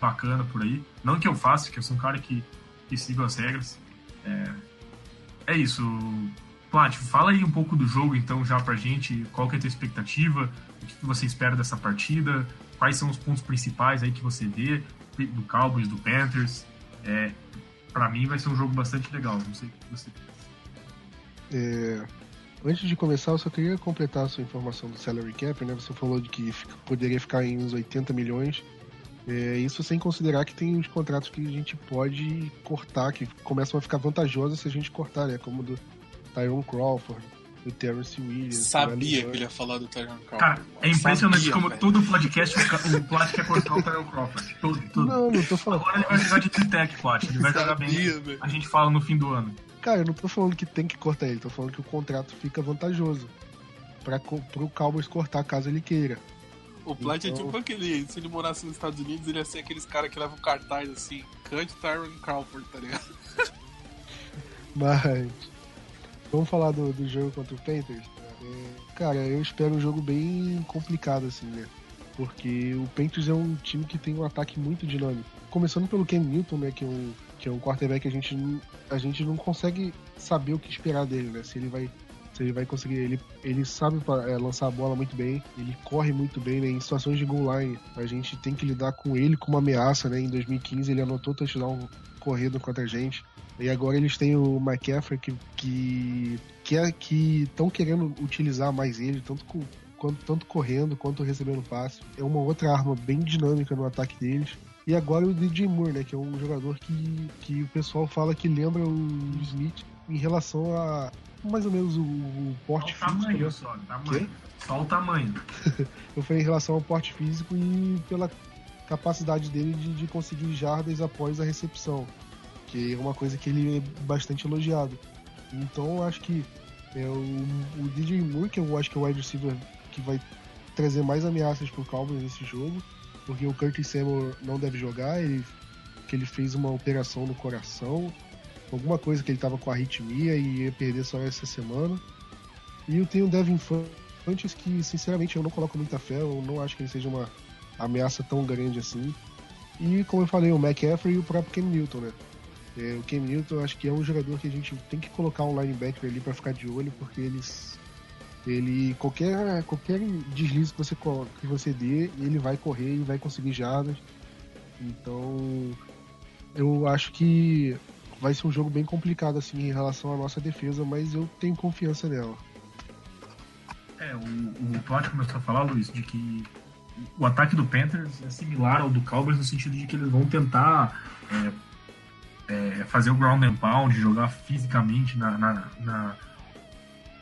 bacana por aí. Não que eu faça, que eu sou um cara que, que sigo as regras. É, é isso. Plat, fala aí um pouco do jogo então já pra gente, qual que é a tua expectativa, o que você espera dessa partida, quais são os pontos principais aí que você vê do Cowboys, do Panthers. É, para mim vai ser um jogo bastante legal, não sei o que você. É, antes de começar, eu só queria completar a sua informação do salary cap, né? Você falou de que poderia ficar em uns 80 milhões. É, isso sem considerar que tem os contratos que a gente pode cortar, que começam a ficar vantajosos se a gente cortar, né? Como do Tyron Crawford, do Terrence Williams. Sabia que ele ia falar do Tyron Crawford. Cara, é impressionante Sabia, como velho. todo podcast o Plat quer cortar o Tyron Crawford. Todo, todo. Não, não tô falando. Agora ele vai jogar de Tritec, Plat. Ele vai Sabia, jogar bem. Véio. A gente fala no fim do ano. Cara, eu não tô falando que tem que cortar ele, tô falando que o contrato fica vantajoso. Pra, pro Cowboys cortar caso ele queira. O Plat é então... é tipo aquele. Se ele morasse nos Estados Unidos, ele ia ser aqueles caras que levam um cartaz assim: Cut Tyron Crawford, tá ligado? Mas. Vamos falar do, do jogo contra o Panthers? É, cara, eu espero um jogo bem complicado, assim, né? Porque o Panthers é um time que tem um ataque muito dinâmico. Começando pelo Ken Newton, né? Que é um, que é um quarterback que a gente, a gente não consegue saber o que esperar dele, né? Se ele vai ele vai conseguir. Ele, ele sabe é, lançar a bola muito bem, ele corre muito bem, né? Em situações de goal line, a gente tem que lidar com ele como ameaça, né? Em 2015 ele anotou touchdown correndo contra a gente. E agora eles têm o McCaffrey que que que é, estão querendo utilizar mais ele, tanto com, quanto, tanto correndo quanto recebendo passe. É uma outra arma bem dinâmica no ataque deles. E agora o DJ Moore, né, que é um jogador que, que o pessoal fala que lembra o Smith em relação a mais ou menos o, o porte só o físico. Tamanho, né? só, tamanho. Só o tamanho. (laughs) Eu falei em relação ao porte físico e pela capacidade dele de, de conseguir jardas após a recepção, que é uma coisa que ele é bastante elogiado. Então eu acho que é, o, o DJ Moore, que eu acho que é o wide receiver que vai trazer mais ameaças pro Cowboys nesse jogo, porque o Curtis Samuel não deve jogar, ele, que ele fez uma operação no coração, alguma coisa que ele tava com arritmia e ia perder só essa semana. E eu tenho o Devin Funches que, sinceramente, eu não coloco muita fé, eu não acho que ele seja uma ameaça tão grande assim. E, como eu falei, o McCaffrey e o próprio Cam Newton, né? É, o Cam Newton acho que é um jogador que a gente tem que colocar um linebacker ali para ficar de olho, porque eles ele qualquer qualquer deslize que você que você dê, ele vai correr e vai conseguir jardas. Então, eu acho que vai ser um jogo bem complicado assim em relação à nossa defesa, mas eu tenho confiança nela. É, o, o Plot começou a falar, Luiz, de que o ataque do Panthers é similar ao do Cowboys no sentido de que eles vão tentar é, é, fazer o ground and pound, jogar fisicamente na, na, na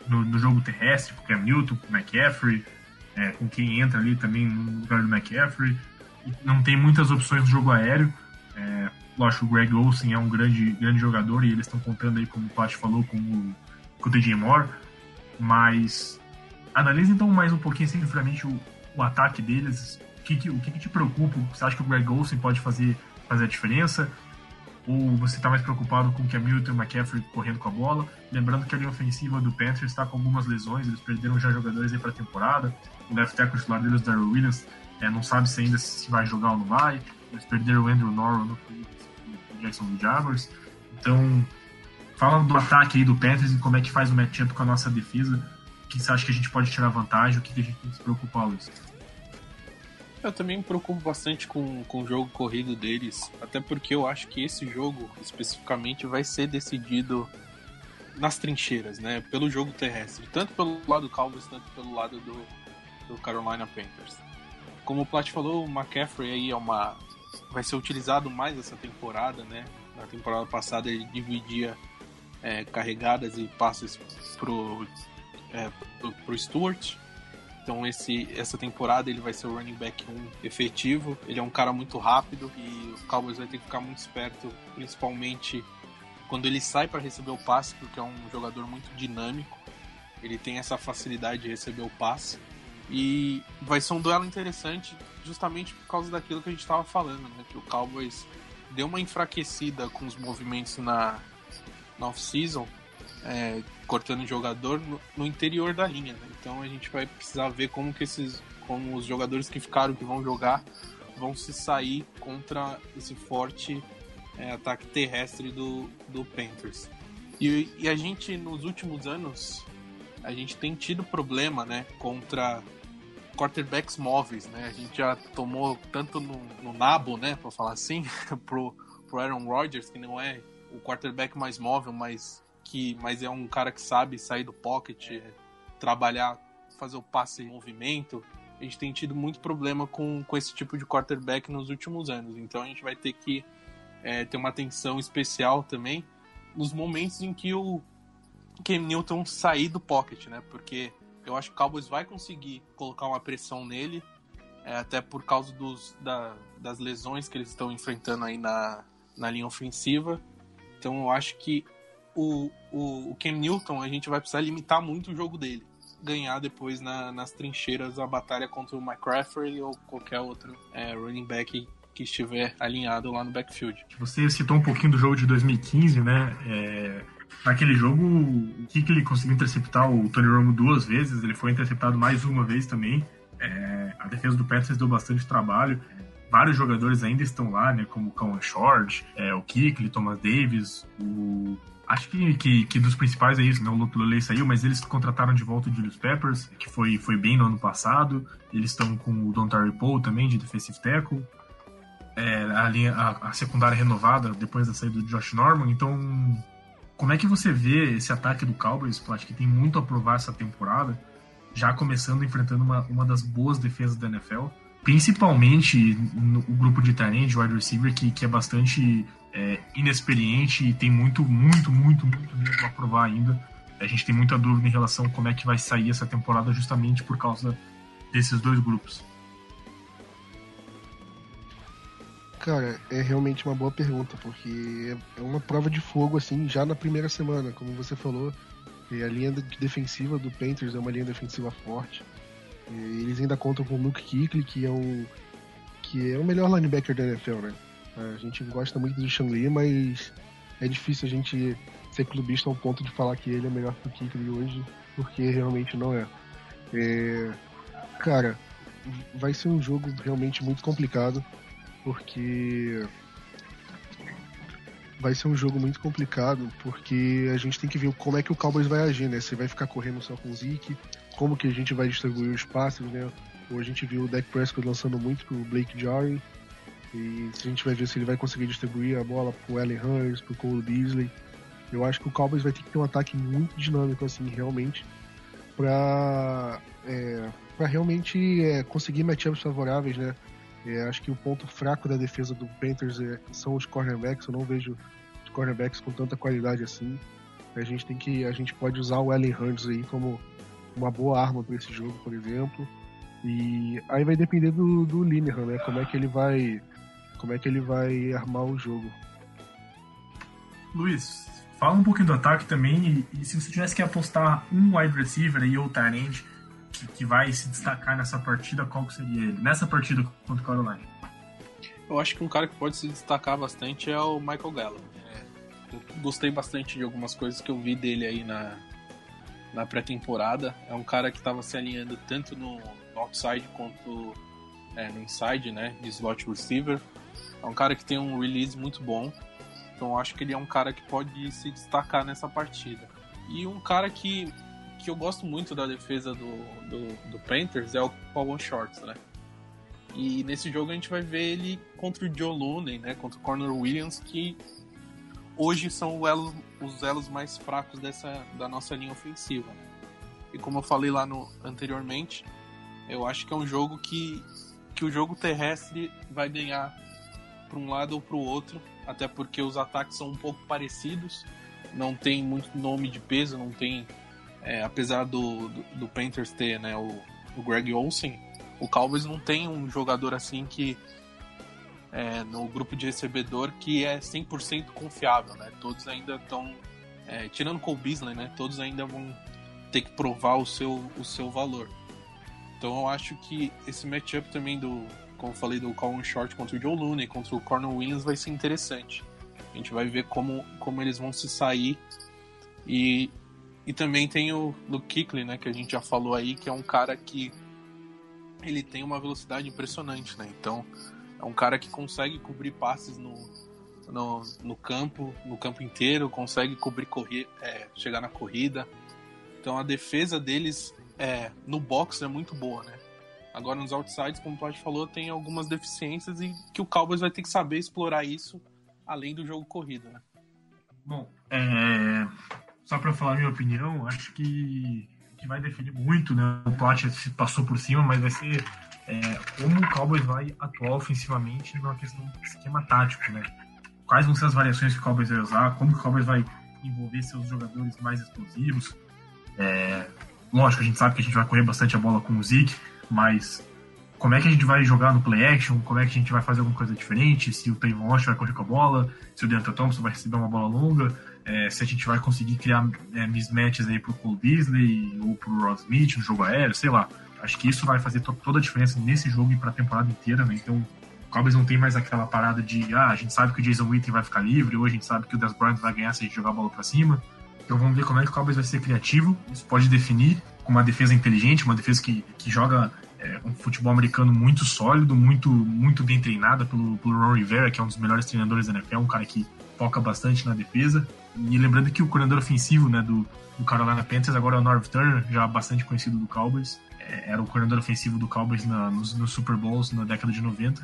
no, no, jogo terrestre, Newton, com o McCaffrey, é, com quem entra ali também no lugar do McCaffrey. Não tem muitas opções no jogo aéreo. É, lógico, o Greg Olsen é um grande, grande jogador e eles estão contando aí, como o Pat falou, com o, com o Moore. Mas analise então mais um pouquinho assim, o, o ataque deles. O que, que, o que, que te preocupa? Você acha que o Greg Olsen pode fazer, fazer a diferença? Ou você está mais preocupado com o que a Milton e McCaffrey correndo com a bola. Lembrando que a linha ofensiva do Panthers está com algumas lesões, eles perderam já jogadores aí para a temporada. O left tackle titular deles, Darryl Williams, é, não sabe se ainda se vai jogar ou não vai. Eles perderam o Andrew Norwell no Jacksonville Jaguars. Então, fala do ataque aí do Panthers e como é que faz o matchup com a nossa defesa. O que você acha que a gente pode tirar vantagem? O que a gente tem que se preocupar, Luiz? Eu também me preocupo bastante com, com o jogo corrido deles, até porque eu acho que esse jogo especificamente vai ser decidido nas trincheiras, né? Pelo jogo terrestre, tanto pelo lado do Cowboys, tanto pelo lado do, do Carolina Panthers. Como o Plat falou, o McCaffrey aí é uma vai ser utilizado mais essa temporada, né? Na temporada passada ele dividia é, carregadas e passes pro, é, pro, pro Stewart. Então esse, essa temporada ele vai ser o running back 1 efetivo. Ele é um cara muito rápido e o Cowboys vai ter que ficar muito esperto, principalmente quando ele sai para receber o passe, porque é um jogador muito dinâmico. Ele tem essa facilidade de receber o passe. E vai ser um duelo interessante justamente por causa daquilo que a gente estava falando, né? Que o Cowboys deu uma enfraquecida com os movimentos na, na off-season é, cortando jogador no, no, interior da linha. Né? Então a gente vai precisar ver como que esses, como os jogadores que ficaram, que vão jogar, vão se sair contra esse forte é, ataque terrestre do, do Panthers. E, e, a gente nos últimos anos a gente tem tido problema, né, contra quarterbacks móveis, né? A gente já tomou tanto no, no nabo, né, para falar assim, (laughs) pro, pro Aaron Rodgers que não é o quarterback mais móvel, mas que mas é um cara que sabe sair do pocket, trabalhar, fazer o passe em movimento. A gente tem tido muito problema com, com esse tipo de quarterback nos últimos anos. Então a gente vai ter que é, ter uma atenção especial também nos momentos em que o Cam Newton sair do pocket, né? Porque eu acho que o Cowboys vai conseguir colocar uma pressão nele, é, até por causa dos, da, das lesões que eles estão enfrentando aí na, na linha ofensiva. Então eu acho que o, o, o Cam Newton, a gente vai precisar limitar muito o jogo dele. Ganhar depois na, nas trincheiras a batalha contra o McCaffrey ou qualquer outro é, running back que estiver alinhado lá no backfield. Você citou um pouquinho do jogo de 2015, né? É, naquele jogo, o que, ele conseguiu interceptar o Tony Romo duas vezes, ele foi interceptado mais uma vez também. É, a defesa do Panthers deu bastante trabalho. Vários jogadores ainda estão lá, né? Como o Cowan Short, é, o Kickley, Thomas Davis, o Acho que, que, que, dos principais é isso, né? O Luley saiu, mas eles contrataram de volta o Julius Peppers, que foi, foi bem no ano passado. Eles estão com o Don Terry Paul também, de defensive tackle. É, a, linha, a, a, secundária renovada depois da saída do Josh Norman. Então, como é que você vê esse ataque do Cowboys? Acho que tem muito a provar essa temporada, já começando enfrentando uma, uma das boas defesas da NFL. Principalmente no grupo de talent, wide receiver, que, que é bastante é, inexperiente e tem muito, muito, muito, muito mesmo a provar ainda. A gente tem muita dúvida em relação a como é que vai sair essa temporada justamente por causa desses dois grupos. Cara, é realmente uma boa pergunta, porque é uma prova de fogo, assim, já na primeira semana, como você falou. A linha defensiva do Panthers é uma linha defensiva forte. Eles ainda contam com o Luke Kuechly, que é um que é o melhor linebacker da NFL, né? A gente gosta muito do Lee, mas é difícil a gente ser clubista ao ponto de falar que ele é melhor que o Kuechly hoje, porque realmente não é. é. Cara, vai ser um jogo realmente muito complicado, porque vai ser um jogo muito complicado, porque a gente tem que ver como é que o Cowboys vai agir, né? Se vai ficar correndo só com o Zeke, como que a gente vai distribuir os passes, né? Ou a gente viu o Dak Prescott lançando muito pro Blake Jarry, e a gente vai ver se ele vai conseguir distribuir a bola pro Allen Hurst, pro Cole Beasley. Eu acho que o Cowboys vai ter que ter um ataque muito dinâmico, assim, realmente, pra, é, pra realmente é, conseguir matchups favoráveis, né? É, acho que o ponto fraco da defesa do Panthers é, são os cornerbacks. Eu não vejo os cornerbacks com tanta qualidade assim. A gente tem que, a gente pode usar o Allen Hurts aí como uma boa arma para esse jogo, por exemplo. E aí vai depender do, do Linehan, né? Como é que ele vai, como é que ele vai armar o jogo. Luiz, fala um pouquinho do ataque também. E, e se você tivesse que apostar um wide receiver aí ou tight end que, que vai se destacar nessa partida, qual seria ele? Nessa partida contra o Carolina? Eu acho que um cara que pode se destacar bastante é o Michael Gallup. É, eu gostei bastante de algumas coisas que eu vi dele aí na, na pré-temporada. É um cara que estava se alinhando tanto no, no outside quanto é, no inside, né, de slot receiver. É um cara que tem um release muito bom. Então acho que ele é um cara que pode se destacar nessa partida. E um cara que que eu gosto muito da defesa do, do, do Panthers é o Paul Shorts, né? E nesse jogo a gente vai ver ele contra o Joe Looney, né? Contra o Corner Williams, que hoje são elos, os elos mais fracos dessa, da nossa linha ofensiva. E como eu falei lá no, anteriormente, eu acho que é um jogo que, que o jogo terrestre vai ganhar para um lado ou para o outro, até porque os ataques são um pouco parecidos, não tem muito nome de peso, não tem é, apesar do, do, do, Panthers ter né, o, o Greg Olsen, o Cowboys não tem um jogador assim que é, no grupo de recebedor que é 100% confiável, né? Todos ainda estão, é, tirando Cole Beasley, né? Todos ainda vão ter que provar o seu, o seu valor. Então eu acho que esse matchup também do, como eu falei, do Colin Short contra o Joe Looney, contra o Cornel Williams vai ser interessante. A gente vai ver como, como eles vão se sair e e também tem o Luke Kuechly, né, que a gente já falou aí, que é um cara que ele tem uma velocidade impressionante, né? Então, é um cara que consegue cobrir passes no, no, no campo, no campo inteiro, consegue cobrir correr, é, chegar na corrida. Então, a defesa deles é, no box é muito boa, né? Agora, nos outsides, como o Todd falou, tem algumas deficiências e que o Cowboys vai ter que saber explorar isso além do jogo corrido, né? Bom, é, só para falar minha opinião, acho que, que vai definir muito, né? O Plat se passou por cima, mas vai ser é, como o Cowboys vai atuar ofensivamente numa questão de esquema tático, né? Quais vão ser as variações que o Cowboys vai usar, como o Cowboys vai envolver seus jogadores mais explosivos. É, lógico, a gente sabe que a gente vai correr bastante a bola com o Zeke, mas como é que a gente vai jogar no play action, como é que a gente vai fazer alguma coisa diferente, se o Tavon Walsh vai correr com a bola, se o Deontay Thompson vai receber uma bola longa, é, se a gente vai conseguir criar é, mismatches aí pro Cole Beasley ou pro Ross Smith no jogo aéreo, sei lá. Acho que isso vai fazer to toda a diferença nesse jogo e pra temporada inteira, né? Então, o Cowboys não tem mais aquela parada de, ah, a gente sabe que o Jason Witten vai ficar livre, ou a gente sabe que o Des Bryant vai ganhar se a gente jogar a bola pra cima. Então vamos ver como é que o Cowboys vai ser criativo. Isso pode definir com uma defesa inteligente, uma defesa que, que joga é, um futebol americano muito sólido, muito, muito bem treinada pelo, pelo Ron Rivera, que é um dos melhores treinadores da NFL, um cara que foca bastante na defesa. E lembrando que o coordenador ofensivo né, do, do Carolina Panthers agora é o Norv Turner, já bastante conhecido do Cowboys. É, era o coordenador ofensivo do Cowboys na, nos, nos, Super Bowls na década de 90.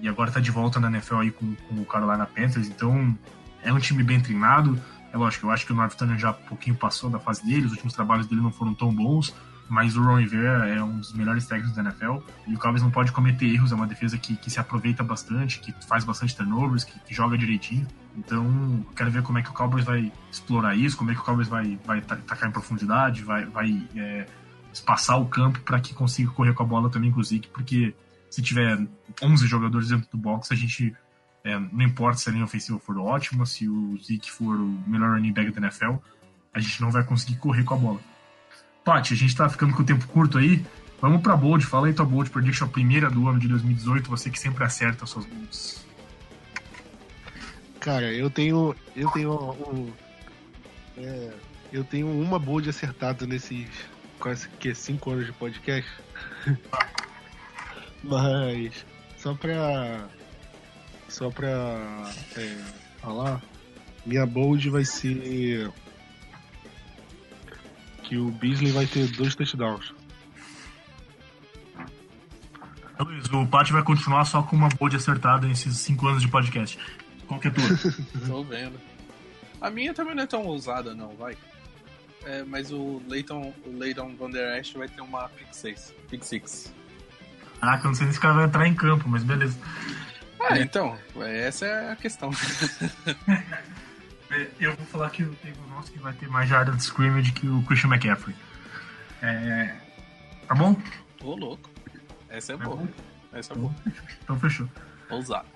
E agora está de volta na NFL aí com, com, o Carolina Panthers. Então é um time bem treinado. É lógico, eu acho que o Norv Turner já um pouquinho passou da fase dele, os últimos trabalhos dele não foram tão bons mas o Ron Rivera é um dos melhores técnicos da NFL e o Cowboys não pode cometer erros, é uma defesa que, que se aproveita bastante, que faz bastante turnovers, que, que joga direitinho. Então, quero ver como é que o Cowboys vai explorar isso, como é que o Cowboys vai, vai tacar em profundidade, vai, vai é, espaçar o campo para que consiga correr com a bola também com o Zeke, porque se tiver 11 jogadores dentro do box, a gente É, não importa se a linha ofensiva for ótima, se o Zeke for o melhor running back da NFL, a gente não vai conseguir correr com a bola. Paty, a gente tá ficando com o tempo curto aí. Vamos pra Bold, fala aí tua Bold Prediction, a primeira do ano de 2018, você que sempre acerta as suas bolds. Cara, eu tenho. Eu tenho um. É, eu tenho uma bold acertada nesses quase que cinco anos de podcast. (laughs) Mas só pra. Só pra é, falar, minha bold vai ser que o Beasley vai ter dois touchdowns. Luiz, o Paty vai continuar só com uma bold acertada nesses cinco anos de podcast. Qual que é a tua? (laughs) Tô vendo. A minha também não é tão ousada, não, vai. É, mas o Leighton, o Leighton Van Der Esch vai ter uma pick 6. Pick 6. Ah, que eu não sei se esse cara vai entrar em campo, mas beleza. Ah, então, essa é a questão. (laughs) eu vou falar que o Table nosso que vai ter mais jarda de scrimmage que o Christian McCaffrey. É... Tá bom? Ô, louco. Essa é, é boa. Bom? Essa é boa. Então fechou. Ousado.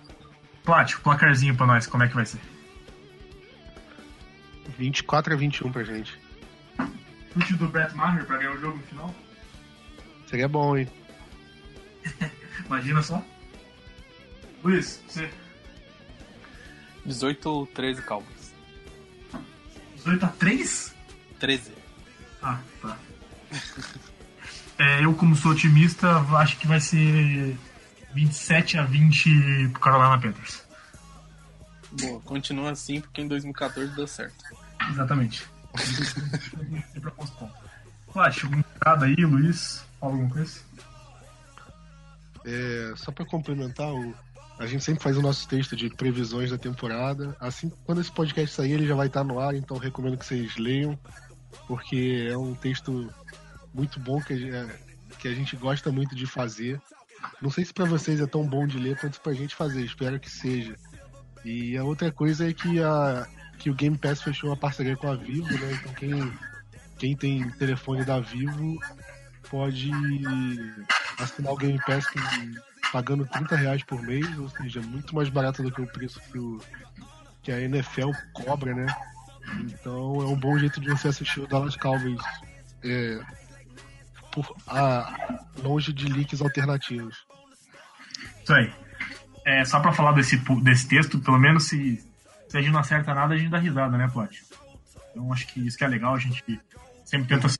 Plat, placarzinho pra nós, como é que vai ser? 24 a 21 pra gente. Chute do Brett Maher pra ganhar o jogo no final? Seria bom, hein? (laughs) Imagina só. Luiz, você. 18 13 Cowboys. 18 a 3? 13. Ah, tá. (laughs) é, eu, como sou otimista, acho que vai ser 27 a 20 pro Carolina Panthers. Boa, continua assim porque em 2014 deu certo. Exatamente. Flash, algum recado aí, Luiz? Fala alguma coisa? É, só para complementar, o, a gente sempre faz o nosso texto de previsões da temporada. Assim, quando esse podcast sair, ele já vai estar no ar, então recomendo que vocês leiam, porque é um texto muito bom que a, que a gente gosta muito de fazer. Não sei se para vocês é tão bom de ler quanto pra gente fazer, espero que seja. E a outra coisa é que, a, que o Game Pass fechou uma parceria com a Vivo, né? Então quem, quem tem telefone da Vivo pode assinar o Game Pass com, pagando 30 reais por mês, ou seja, muito mais barato do que o preço que, o, que a NFL cobra, né? Então é um bom jeito de você assistir o Dallas Cowboys é, por, a, longe de leaks alternativos. Isso aí. É, só pra falar desse, desse texto, pelo menos se, se a gente não acerta nada, a gente dá risada, né, Plat? Então acho que isso que é legal, a gente sempre tenta ser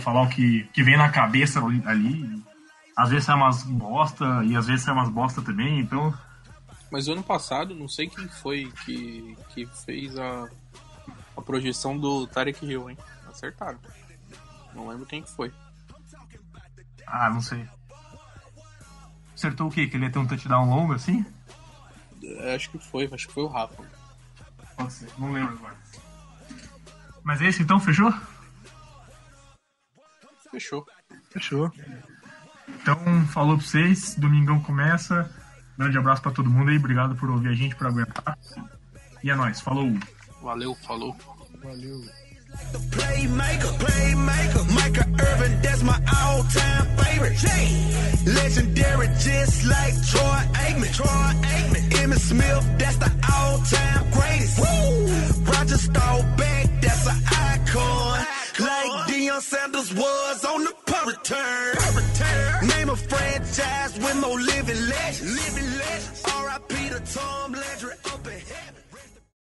falar o que, que vem na cabeça ali. Às vezes é umas bosta e às vezes é umas bosta também, então. Mas ano passado, não sei quem foi que, que fez a, a projeção do Tarek Hill, hein? Acertaram. Não lembro quem que foi. Ah, não sei. Acertou o quê? Que ele ia ter um touchdown longo assim? É, acho que foi, acho que foi o Rafa. Pode ser, não lembro agora. Mas é esse então, fechou? Fechou. Fechou. Então, falou pra vocês, domingão começa. Grande abraço pra todo mundo aí, obrigado por ouvir a gente, por aguentar. E é nóis, falou! Valeu, falou. Valeu. The playmaker, playmaker, Micah Irvin, that's my all-time favorite. Legendary, just like Troy Aikman. Troy Aikman. Emmitt Smith, that's the all-time greatest. Woo! Roger Staubach, that's an icon. Like Deion Sanders was on the return. Name a franchise with no living legends. Living legends. R.I.P. to Tom Landry up in heaven.